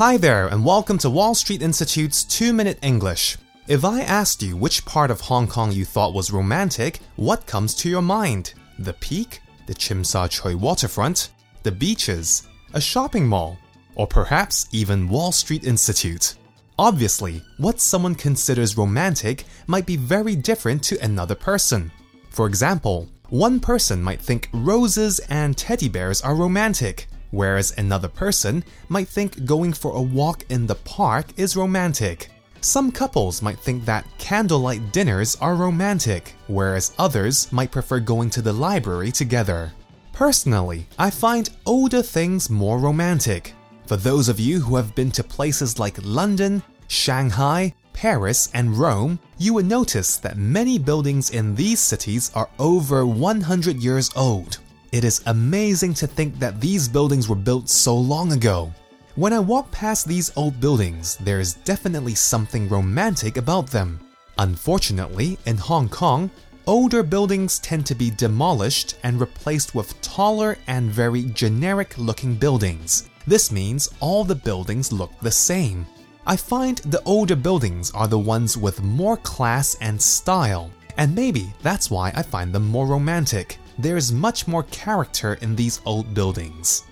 Hi there, and welcome to Wall Street Institute's 2 Minute English. If I asked you which part of Hong Kong you thought was romantic, what comes to your mind? The peak? The Sha Tsui waterfront? The beaches? A shopping mall? Or perhaps even Wall Street Institute? Obviously, what someone considers romantic might be very different to another person. For example, one person might think roses and teddy bears are romantic, whereas another person might think going for a walk in the park is romantic. Some couples might think that candlelight dinners are romantic, whereas others might prefer going to the library together. Personally, I find older things more romantic. For those of you who have been to places like London, Shanghai, Paris, and Rome, you would notice that many buildings in these cities are over 100 years old. It is amazing to think that these buildings were built so long ago. When I walk past these old buildings, there is definitely something romantic about them. Unfortunately, in Hong Kong, older buildings tend to be demolished and replaced with taller and very generic looking buildings. This means all the buildings look the same. I find the older buildings are the ones with more class and style, and maybe that's why I find them more romantic. There's much more character in these old buildings.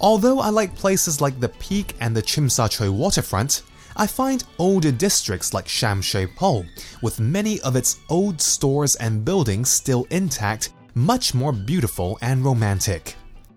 Although I like places like the Peak and the Tsui waterfront, I find older districts like Sham Shui Po, with many of its old stores and buildings still intact, much more beautiful and romantic.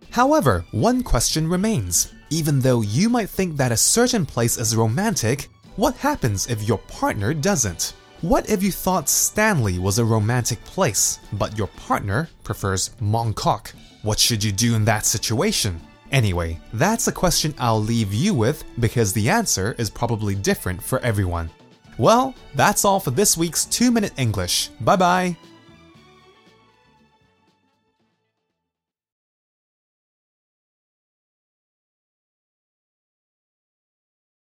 However, one question remains. Even though you might think that a certain place is romantic, what happens if your partner doesn't? What if you thought Stanley was a romantic place, but your partner prefers Mongkok? What should you do in that situation? Anyway, that's a question I'll leave you with because the answer is probably different for everyone. Well, that's all for this week's 2 Minute English. Bye bye!